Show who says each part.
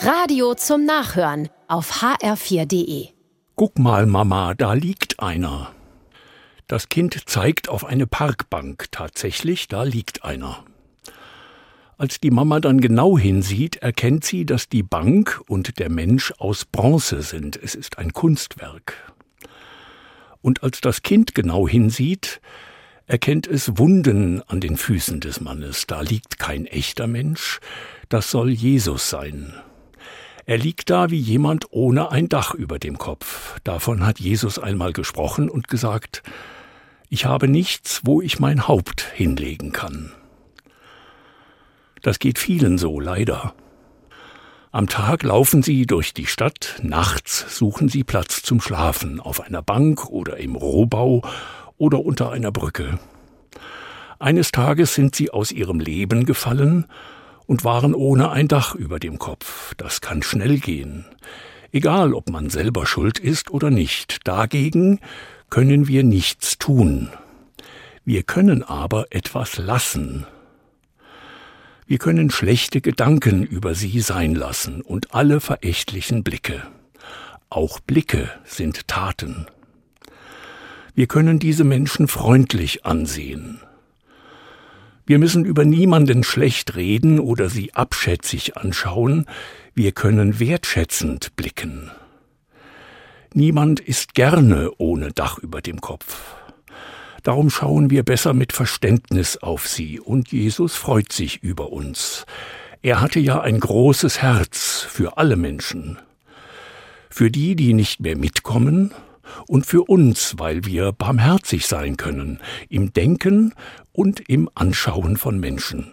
Speaker 1: Radio zum Nachhören auf hr4.de.
Speaker 2: Guck mal, Mama, da liegt einer. Das Kind zeigt auf eine Parkbank. Tatsächlich, da liegt einer. Als die Mama dann genau hinsieht, erkennt sie, dass die Bank und der Mensch aus Bronze sind. Es ist ein Kunstwerk. Und als das Kind genau hinsieht, erkennt es Wunden an den Füßen des Mannes. Da liegt kein echter Mensch, das soll Jesus sein. Er liegt da wie jemand ohne ein Dach über dem Kopf. Davon hat Jesus einmal gesprochen und gesagt, ich habe nichts, wo ich mein Haupt hinlegen kann. Das geht vielen so, leider. Am Tag laufen sie durch die Stadt, nachts suchen sie Platz zum Schlafen auf einer Bank oder im Rohbau oder unter einer Brücke. Eines Tages sind sie aus ihrem Leben gefallen und waren ohne ein Dach über dem Kopf. Das kann schnell gehen. Egal, ob man selber schuld ist oder nicht. Dagegen können wir nichts tun. Wir können aber etwas lassen. Wir können schlechte Gedanken über sie sein lassen und alle verächtlichen Blicke. Auch Blicke sind Taten. Wir können diese Menschen freundlich ansehen. Wir müssen über niemanden schlecht reden oder sie abschätzig anschauen, wir können wertschätzend blicken. Niemand ist gerne ohne Dach über dem Kopf. Darum schauen wir besser mit Verständnis auf sie, und Jesus freut sich über uns. Er hatte ja ein großes Herz für alle Menschen. Für die, die nicht mehr mitkommen, und für uns, weil wir barmherzig sein können, im Denken und im Anschauen von Menschen.